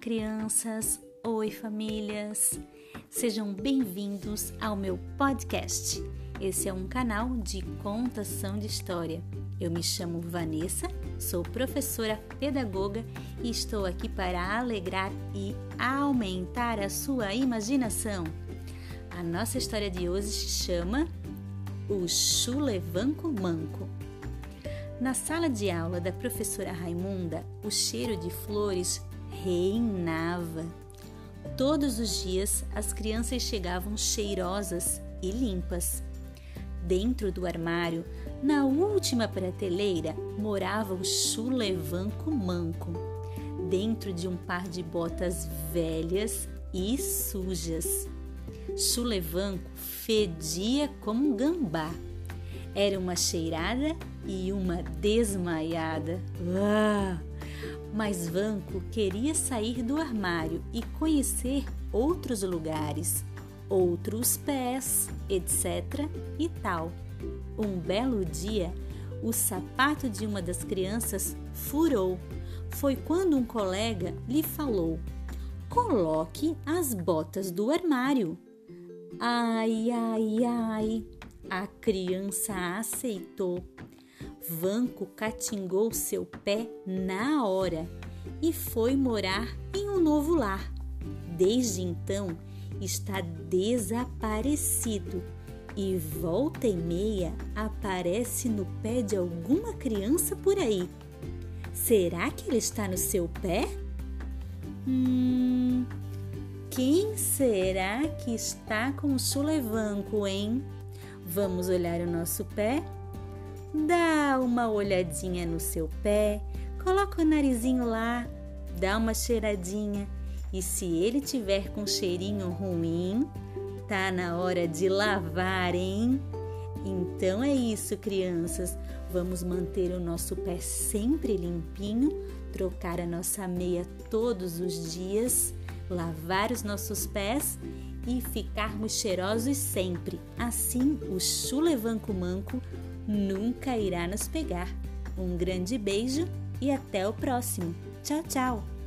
crianças! Oi, famílias! Sejam bem-vindos ao meu podcast. Esse é um canal de contação de história. Eu me chamo Vanessa, sou professora pedagoga e estou aqui para alegrar e aumentar a sua imaginação. A nossa história de hoje se chama O Chulevanco Manco. Na sala de aula da professora Raimunda, o cheiro de flores reinava. Todos os dias as crianças chegavam cheirosas e limpas. Dentro do armário, na última prateleira, morava o chulevanco manco, dentro de um par de botas velhas e sujas. Chulevanco fedia como um gambá. Era uma cheirada e uma desmaiada. Uau! Mas Vanco queria sair do armário e conhecer outros lugares, outros pés, etc. e tal. Um belo dia, o sapato de uma das crianças furou. Foi quando um colega lhe falou: Coloque as botas do armário. Ai, ai, ai! A criança aceitou Vanco catingou seu pé na hora e foi morar em um novo lar. Desde então está desaparecido e volta e meia aparece no pé de alguma criança por aí. Será que ele está no seu pé? Hum, quem será que está com o chulevanco, hein? Vamos olhar o nosso pé? Dá uma olhadinha no seu pé, coloca o narizinho lá, dá uma cheiradinha e se ele tiver com cheirinho ruim, tá na hora de lavar, hein? Então é isso, crianças. Vamos manter o nosso pé sempre limpinho, trocar a nossa meia todos os dias, lavar os nossos pés e ficarmos cheirosos sempre. Assim, o chulevanco manco nunca irá nos pegar. Um grande beijo e até o próximo. Tchau, tchau!